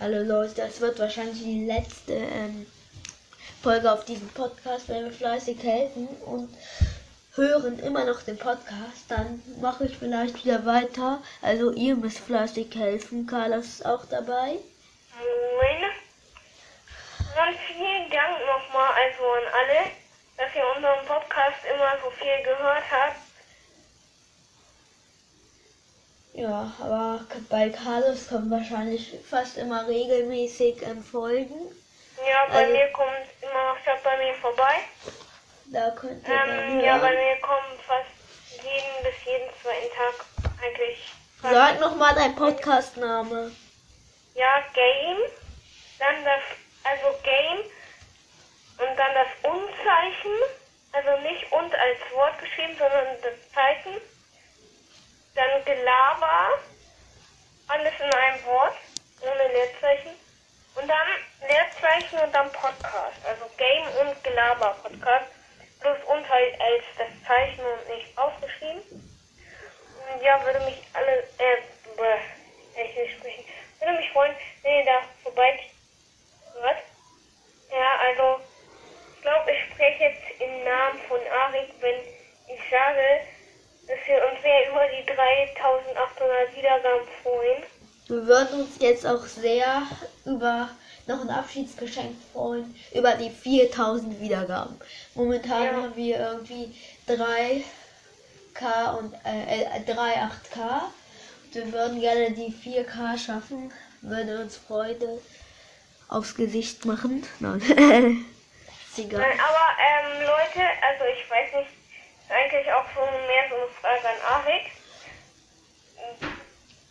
Hallo Leute, das wird wahrscheinlich die letzte ähm, Folge auf diesem Podcast, wenn wir fleißig helfen und hören immer noch den Podcast, dann mache ich vielleicht wieder weiter. Also ihr müsst fleißig helfen. Carlos ist auch dabei. Moin. Vielen Dank nochmal also an alle, dass ihr unseren Podcast immer so viel gehört habt. Ja, aber bei Carlos kommen wahrscheinlich fast immer regelmäßig ähm, Folgen. Ja, bei Also- mir kommt immer noch schaut bei mir vorbei. Da könnt ihr Ähm, ja, bei mir kommen fast jeden bis jeden zweiten Tag eigentlich. Sag nochmal dein Podcastname. Ja, Game, dann das, also Game und dann das Unzeichen, also nicht und als Wort geschrieben, sondern das Zeichen. Dann Gelaber, alles in einem Wort, ohne Leerzeichen. Und dann Leerzeichen und dann Podcast, also Game und Gelaber Podcast. Plus und halt als das Zeichen und nicht aufgeschrieben. Und ja, würde mich alle, äh, bäh, ich will sprechen. Würde mich freuen, wenn ihr da vorbei. Was? Ja, also, ich glaube, ich spreche jetzt im Namen von Arik, wenn ich sage, dass wir uns sehr über die 3800 Wiedergaben freuen. Wir würden uns jetzt auch sehr über noch ein Abschiedsgeschenk freuen, über die 4000 Wiedergaben. Momentan Ja. haben wir irgendwie 3K und äh, äh, 3,8K. Wir würden gerne die 4K schaffen, würde uns Freude aufs Gesicht machen. Nein. ist egal. Nein, aber ähm, Leute, also ich weiß nicht, eigentlich auch so mehr so eine Frage an Arik.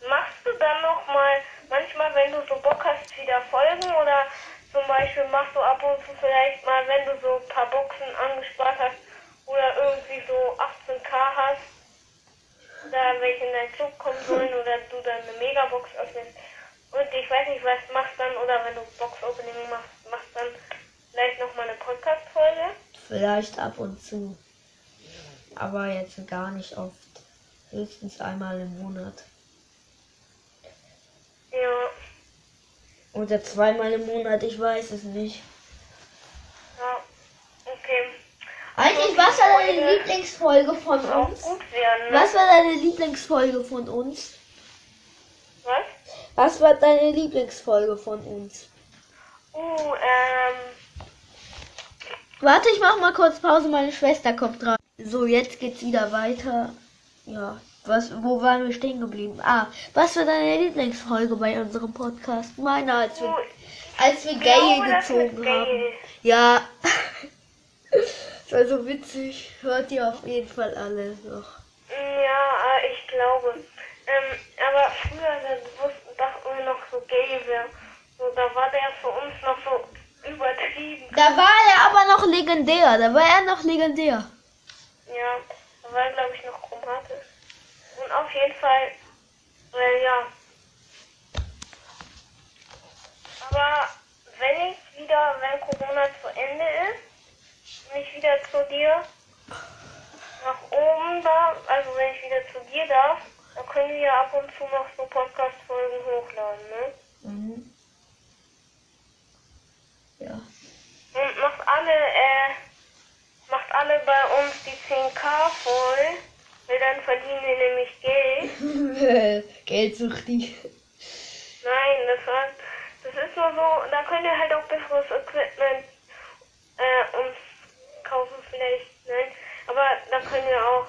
Machst du dann noch mal manchmal, wenn du so Bock hast, wieder Folgen oder zum Beispiel machst du ab und zu vielleicht mal, wenn du so ein paar Boxen angespart hast oder irgendwie so 18k hast, da welche in deinen Club kommen sollen oder du dann eine Megabox öffnest und ich weiß nicht, was machst dann oder wenn du Box-Opening machst, machst dann vielleicht noch mal eine Podcast-Folge. Vielleicht ab und zu. Aber jetzt gar nicht oft. Höchstens einmal im Monat. Ja, Oder zweimal im Monat, ich weiß es nicht. ja, okay. Eigentlich, was war deine Lieblingsfolge von uns? werden, ne? Was war deine Lieblingsfolge von uns? Was? Was war deine Lieblingsfolge von uns? Uh, ähm, Warte, ich mach mal kurz Pause, meine Schwester kommt dran. So, jetzt geht's wieder weiter. Ja, was, wo waren wir stehen geblieben? Ah, was war deine Lieblingsfolge bei unserem Podcast? Meine, als wir, als wir Gaye gezogen Gaye. haben. Ja. Das war so witzig. Hört ihr auf jeden Fall alle noch. Ja, ich glaube. Ähm, aber früher da wussten, dachten wir noch so gay wäre. So, da war der für uns noch so übertrieben. Da war er aber noch legendär. Da war er noch legendär. Ja, da war glaube ich noch chromatisch. Und auf jeden Fall, äh, ja. Aber wenn ich wieder, wenn Corona zu Ende ist, wenn ich wieder zu dir nach oben darf, also wenn ich wieder zu dir darf, dann können wir ab und zu noch so Podcast-Folgen hochladen, ne? Mhm. Ja. Und macht alle, äh, macht alle bei uns die 10k voll, weil dann verdienen wir nämlich Geld. Geldsuchti. Nein, das war, das ist nur so, da könnt ihr halt auch besseres Equipment äh, uns kaufen vielleicht, nein, aber da können wir auch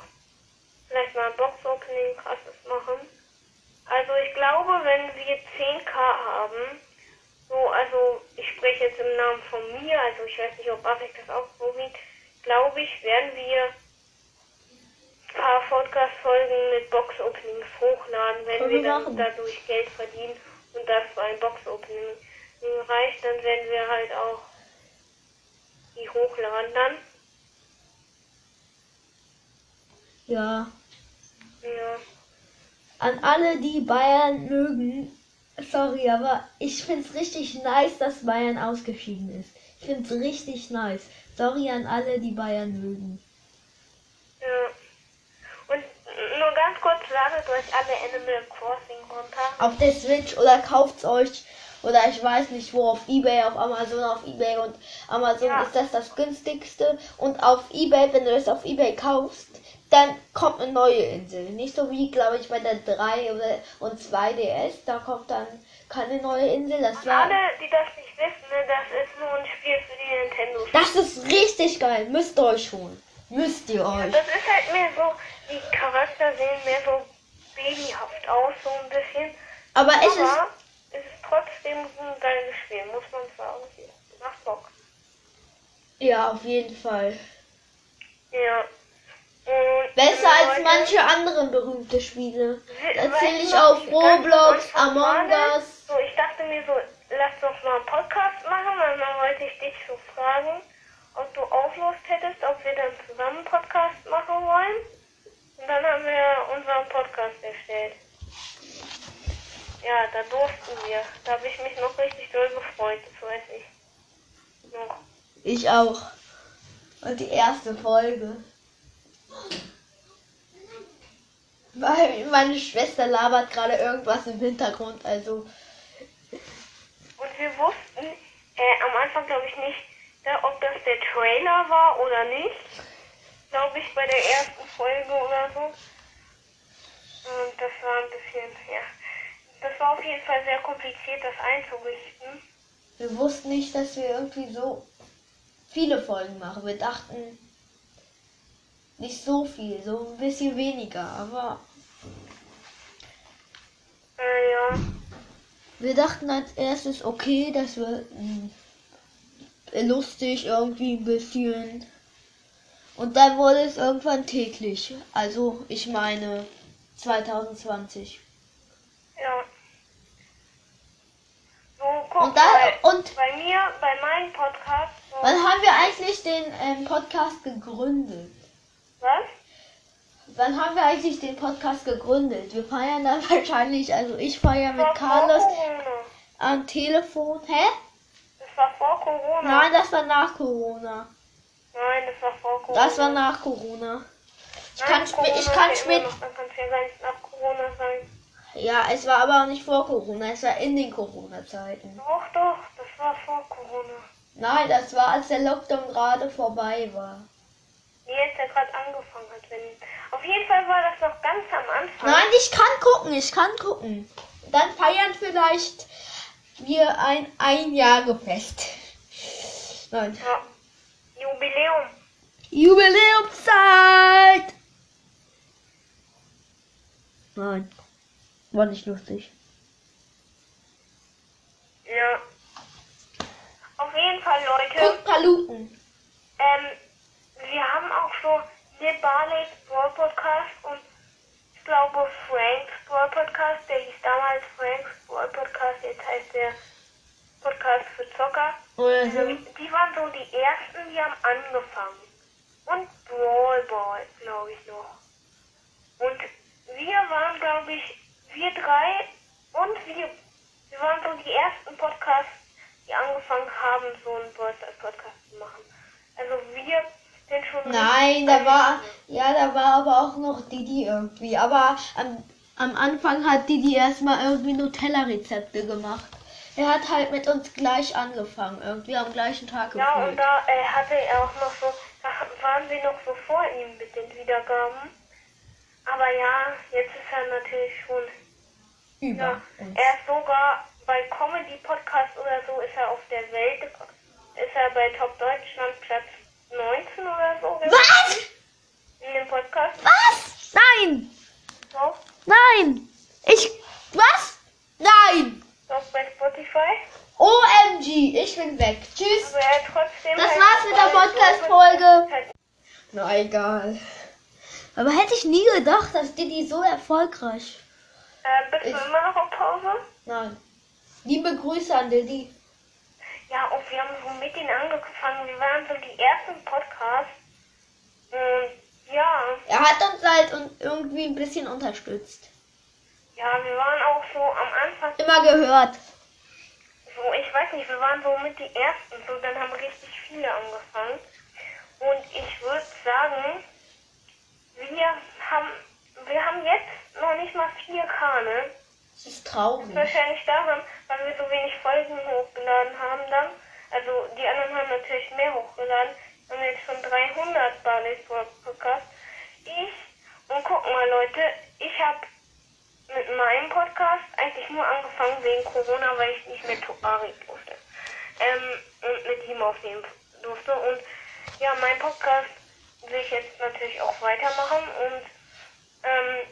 vielleicht mal Box-Opening krasses machen. Also ich glaube, wenn wir 10k haben, so, also ich spreche jetzt im Namen von mir, also ich weiß nicht, ob Afik das auch so sieht, glaube ich, werden wir paar Podcast-Folgen mit Box-Openings hochladen, wenn wir wir dann machen. dadurch Geld verdienen und das für ein Box-Opening reicht, dann werden wir halt auch die hochladen dann. Ja. Ja. An alle, die Bayern mögen. Sorry, aber ich find's richtig nice, dass Bayern ausgeschieden ist. Ich find's richtig nice. Sorry an alle, die Bayern mögen. Ja. Und nur ganz kurz, ladet euch alle Animal Crossing runter. Auf der Switch oder kauft's euch oder ich weiß nicht wo, auf Ebay, auf Amazon, auf Ebay und Amazon Ja. ist das das günstigste und auf Ebay, wenn du es auf Ebay kaufst, dann kommt eine neue Insel. Nicht so wie, glaube ich, bei der 3 oder, und 2 DS, da kommt dann keine neue Insel. Das Und war, alle, die das nicht wissen, ne, das ist nur ein Spiel für die Nintendo. das ist richtig geil. Müsst ihr euch holen. Müsst ihr euch. Das ist halt mehr so, die Charakter sehen mehr so babyhaft aus, so ein bisschen. Aber es ist, Aber es ist trotzdem ein geiles Spiel, muss man sagen. Macht Bock. ja, auf jeden Fall. Ja. Und Besser als manche andere berühmte Spiele. Erzähle ich auf Roblox, Among Us. So, ich dachte mir so, lass doch mal einen Podcast machen, weil dann wollte ich dich so fragen, ob du auch Lust hättest, ob wir dann zusammen einen Podcast machen wollen. Und dann haben wir unseren Podcast erstellt. Ja, da durften wir. Da habe ich mich noch richtig doll gefreut, das weiß ich. Noch. Ich auch. Und die erste Folge. Weil meine Schwester labert gerade irgendwas im Hintergrund, also. Und wir wussten äh, am Anfang, glaube ich, nicht, da, ob das der Trailer war oder nicht. Glaube ich, bei der ersten Folge oder so. Und das war ein bisschen, ja. Das war auf jeden Fall sehr kompliziert, das einzurichten. Wir wussten nicht, dass wir irgendwie so viele Folgen machen. Wir dachten nicht so viel, so ein bisschen weniger, aber Äh, ja. wir dachten als erstes, okay, das wird mm, lustig irgendwie ein bisschen. Und dann wurde es irgendwann täglich. Also, ich meine 2020. Ja. So, guck Und dann- mal. und- bei mir, bei meinem Podcast, so, Wann haben wir eigentlich den ähm, Podcast gegründet? was? Wann haben wir eigentlich den Podcast gegründet? Wir feiern dann wahrscheinlich, also ich feiere mit Carlos am Telefon. Hä? Vor Corona. Nein, das war nach Corona. Nein, das war vor Corona. Das war nach Corona. Ich Nein, kann, Corona ich kann ja spät. immer noch, Dann kann es ja gar nicht nach Corona sein. Ja, es war aber auch nicht vor Corona, es war in den Corona-Zeiten. Doch, doch, das war vor Corona. Nein, das war, als der Lockdown gerade vorbei war. Jetzt er gerade angefangen hat. Wenn... Auf jeden Fall war das noch ganz am Anfang. Nein, ich kann gucken, ich kann gucken. Dann feiern vielleicht wir ein Einjahresfest. Nein. Ja. Jubiläum. Jubiläumszeit! Nein. War nicht lustig. Ja. Auf jeden Fall, Leute. Guck, Paluten. Ähm, wir haben auch so Nibalek Brawl Podcast und glaube Franks Brawl Podcast. Der hieß damals Franks Brawl Podcast. Jetzt heißt der Podcast für Zocker. Oder so. Ähm, die waren so die ersten, die haben angefangen. Und Brawl Ball, glaube ich noch. Und wir waren, glaube ich, wir drei und wir, wir waren so die ersten Podcasts, die angefangen haben, so einen Brawl Podcast zu machen. Also wir sind schon. Nein, da war, ja, da war aber auch noch Didi irgendwie. Aber am, am Anfang hat Didi erstmal irgendwie Nutella-Rezepte gemacht. Er hat halt mit uns gleich angefangen, irgendwie am gleichen Tag Ja, und gefühlt. da äh, hatte er auch noch so, da waren wir noch so vor ihm mit den Wiedergaben. Aber ja, jetzt ist er natürlich schon Über Ja, uns. er ist sogar bei Comedy Podcast oder so ist er auf der Welt, ist er bei Top Deutschland Platz 19 oder so. Was? In dem Podcast. Was? Nein! Doch, Nein! Ich. Was? Nein! doch bei Spotify. OMG, ich bin weg. Tschüss. Aber er hat trotzdem. Das halt war's mit der Podcast-Folge. Halt- Na egal. Aber hätte ich nie gedacht, dass Didi so erfolgreich. Äh, bist du Ich- immer noch auf Pause? Nein. Liebe Grüße an Didi. Ja, und wir haben so mit ihm angefangen. Wir waren so die ersten Podcasts. Und ja, Er hat uns halt und irgendwie ein bisschen unterstützt. ja, wir waren auch so am Anfang Immer gehört. so, ich weiß nicht, wir waren so mit die ersten, so dann haben richtig viele angefangen. Und ich würde sagen, wir haben wir haben jetzt noch nicht mal 4K, ne? Das ist traurig. Wahrscheinlich daran, weil wir so wenig Folgen hochgeladen haben dann. Also die anderen haben natürlich mehr hochgeladen. Haben jetzt schon 300 Barley's Podcast. Ich, und guck mal Leute, ich habe mit meinem Podcast eigentlich nur angefangen wegen Corona, weil ich nicht mehr zu Ari durfte. Ähm, und mit ihm aufnehmen durfte. Und ja, mein Podcast will ich jetzt natürlich auch weitermachen und ähm,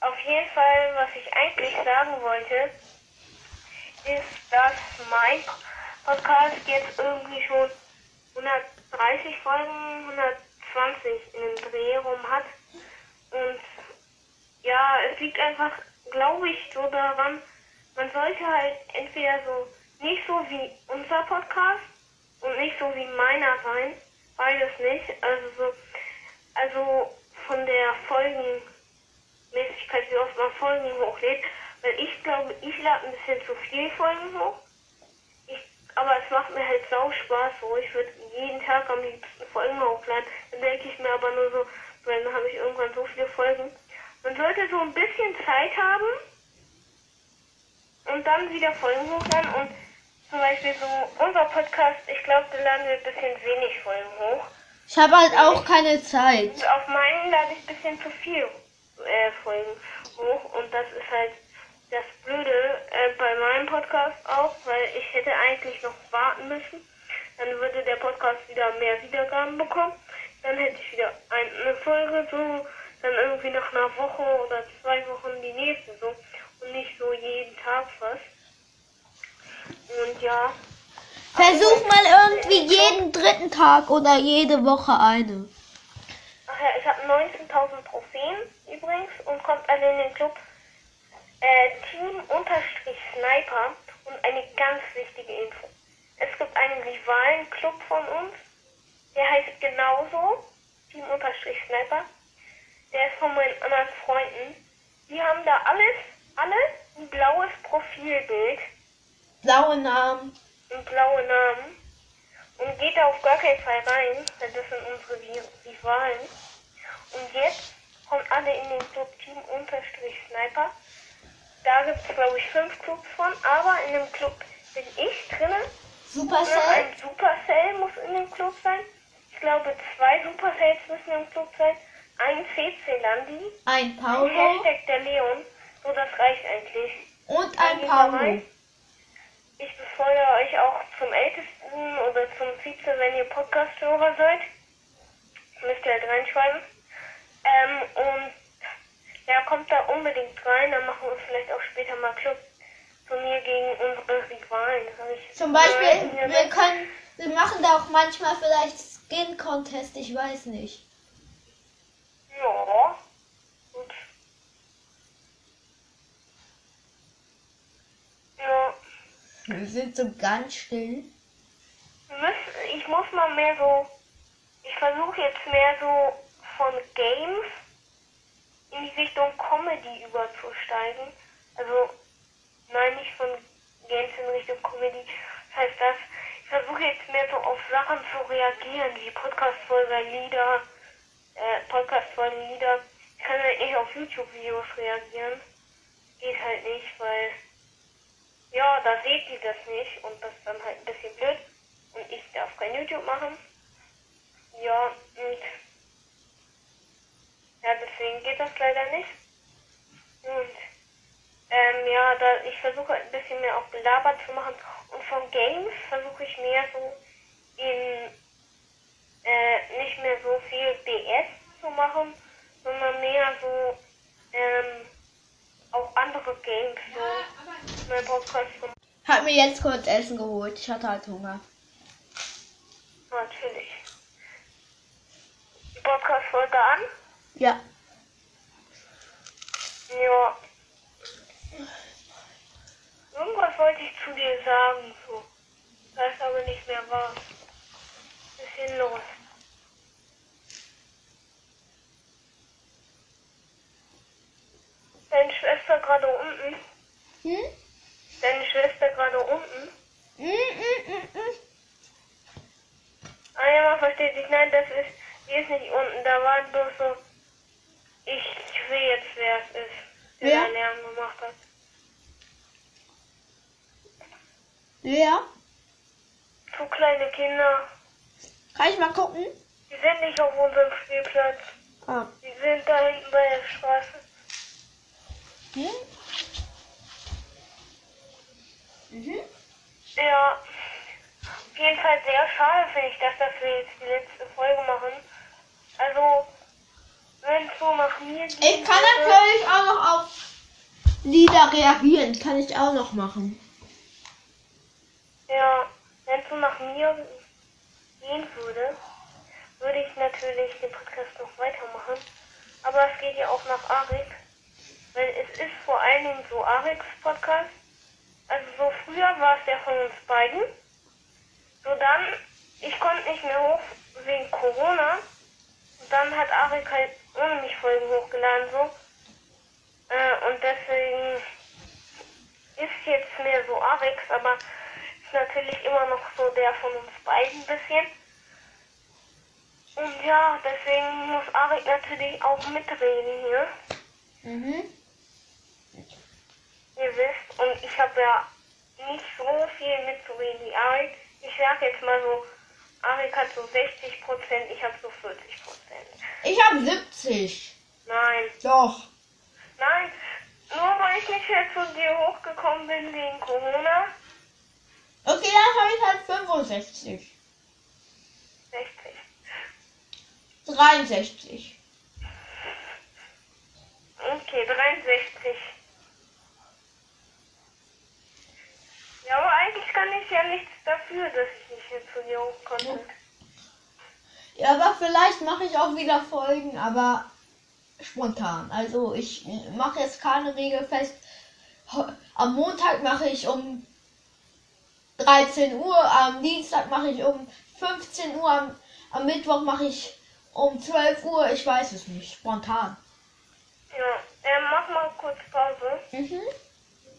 auf jeden Fall, was ich eigentlich sagen wollte, ist, dass mein Podcast jetzt irgendwie schon 130 Folgen, 120 in den Dreh rum hat. Und ja, es liegt einfach, glaube ich, so daran, man sollte halt entweder so nicht so wie unser Podcast und nicht so wie meiner sein, beides nicht. Also so, also von der Folgenmäßigkeit, wie oft man Folgen hochlädt, weil ich glaube, ich lade ein bisschen zu viel Folgen hoch. Aber es macht mir halt sau Spaß so. Ich würde jeden Tag am liebsten Folgen hochladen. Dann denke ich mir aber nur so, weil dann habe ich irgendwann so viele Folgen. Man sollte so ein bisschen Zeit haben und dann wieder Folgen hochladen und zum Beispiel so unser Podcast, ich glaube, da laden wir ein bisschen wenig Folgen hoch. Ich habe halt auch keine Zeit. Und auf meinen lade ich ein bisschen zu viel äh, Folgen hoch und das ist halt das Blöde äh, bei meinem Podcast auch, weil ich hätte eigentlich noch warten müssen. Dann würde der Podcast wieder mehr Wiedergaben bekommen. Dann hätte ich wieder eine Folge so, dann irgendwie nach einer Woche oder zwei Wochen die nächste so und nicht so jeden Tag fast. Und ja, Versuch mal irgendwie jeden dritten Tag oder jede Woche eine. ach ja, ich habe 19.000 Trophäen übrigens und kommt alle in den Club äh, Team-Sniper und eine ganz wichtige Info. Es gibt einen Rivalen-Club von uns, der heißt genauso Team-Sniper. Der ist von meinen anderen Freunden. Die haben da alles, alle ein blaues Profilbild Blaue Namen. und blaue Namen und geht da auf gar keinen Fall rein, denn das sind unsere Rivalen. Und jetzt kommen alle in den Club Team Unterstrich Sniper. Da gibt es glaube ich fünf Clubs von, aber in dem Club bin ich drinne. Nur Supercell. ein Supercell muss in dem Club sein. Ich glaube zwei Supercells müssen im Club sein. Ein CC Landi. Ein Ein Paulo. Hashtag der Leon. So, das reicht eigentlich. Und ein Paulo. Ich befeuere euch auch zum Ältesten oder zum Vize, wenn ihr Podcast-Hörer seid. Müsst ihr halt reinschreiben. Ähm, und kommt da unbedingt rein, dann machen wir vielleicht auch später mal Club-Turnier gegen unsere Rivalen. Zum Beispiel, wir können, wir machen da auch manchmal vielleicht Skin Contest, ich weiß nicht. Ja. Gut. Ja. Wir sind so ganz still. Ich muss mal mehr so, ich versuche jetzt mehr so von Games in Richtung Comedy überzusteigen. Also, nein, nicht von Games in Richtung Comedy. Das heißt das, ich versuche jetzt mehr so auf Sachen zu reagieren, wie Podcast-Folge, Lieder, äh, Podcast-Folge, Lieder. Ich kann halt nicht auf YouTube-Videos reagieren. Geht halt nicht, weil ja, da seht ihr das nicht und das ist dann halt ein bisschen blöd. Und ich darf kein YouTube machen. Ja, und ja, deswegen geht das leider nicht. Und ähm, ja, da ich versuche ein bisschen mehr auch belabert zu machen. Und von Games versuche ich mehr so in äh, nicht mehr so viel BS zu machen, sondern mehr so ähm, auch andere Games so mein Podcast zu Hab mir jetzt kurz Essen geholt. Ich hatte halt Hunger. Natürlich. Die Podcast-Folge an? Ja. Ja. Irgendwas wollte ich zu dir sagen, so. Das ist aber nicht mehr wahr. Bisschen los. Deine Schwester gerade unten? Hm? Deine Schwester gerade unten? Mm, mm, mm, mm. Ah ja, man versteht sich. Nein, das ist, die ist nicht unten. Da war bloß so, ich sehe jetzt, wer es ist. der Wer? da Lärm gemacht hat. Wer? So kleine Kinder. Kann ich mal gucken? Die sind nicht auf unserem Spielplatz. Ah. Die sind da hinten bei der Straße. Hm? Mhm. Ja. Auf jeden Fall sehr schade finde ich, dass das wir jetzt die letzte Folge machen. Also, wenn es so nach mir geht. Ich kann natürlich auch noch auf Lieder reagieren. Kann ich auch noch machen. Ja, wenn es so nach mir gehen würde, würde ich natürlich den Podcast noch weitermachen. Aber es geht ja auch nach Arik. Weil es ist vor allen Dingen so Ariks Podcast. Also so früher war es der von uns beiden. So dann, ich konnte nicht mehr hoch wegen Corona. Und dann hat Arik halt ohne mich Folgen hochgeladen so. Äh, und deswegen ist jetzt mehr so Arix, aber natürlich immer noch so der von uns beiden ein bisschen. Und ja, deswegen muss Arik natürlich auch mitreden hier. Mhm. Ihr wisst, und ich habe ja nicht so viel mitzureden wie Arik. Ich sag jetzt mal so, Arik hat so 60 Prozent, ich habe so 40 Prozent. Ich habe 70. Nein, Doch. nein, nur weil ich nicht mehr zu dir hochgekommen bin wegen Corona. Okay, dann habe ich halt 65. 60. 63. Okay, 63. Ja, aber eigentlich kann ich ja nichts dafür, dass ich nicht mehr zu dir hoch konnte. Ja, aber vielleicht mache ich auch wieder Folgen, aber spontan. Also ich mache jetzt keine Regel fest. Am Montag mache ich um 13 Uhr, am Dienstag mache ich um 15 Uhr, am, am Mittwoch mache ich um 12 Uhr. Ich weiß es nicht. Spontan. Ja, äh, mach mal kurz Pause. Mhm.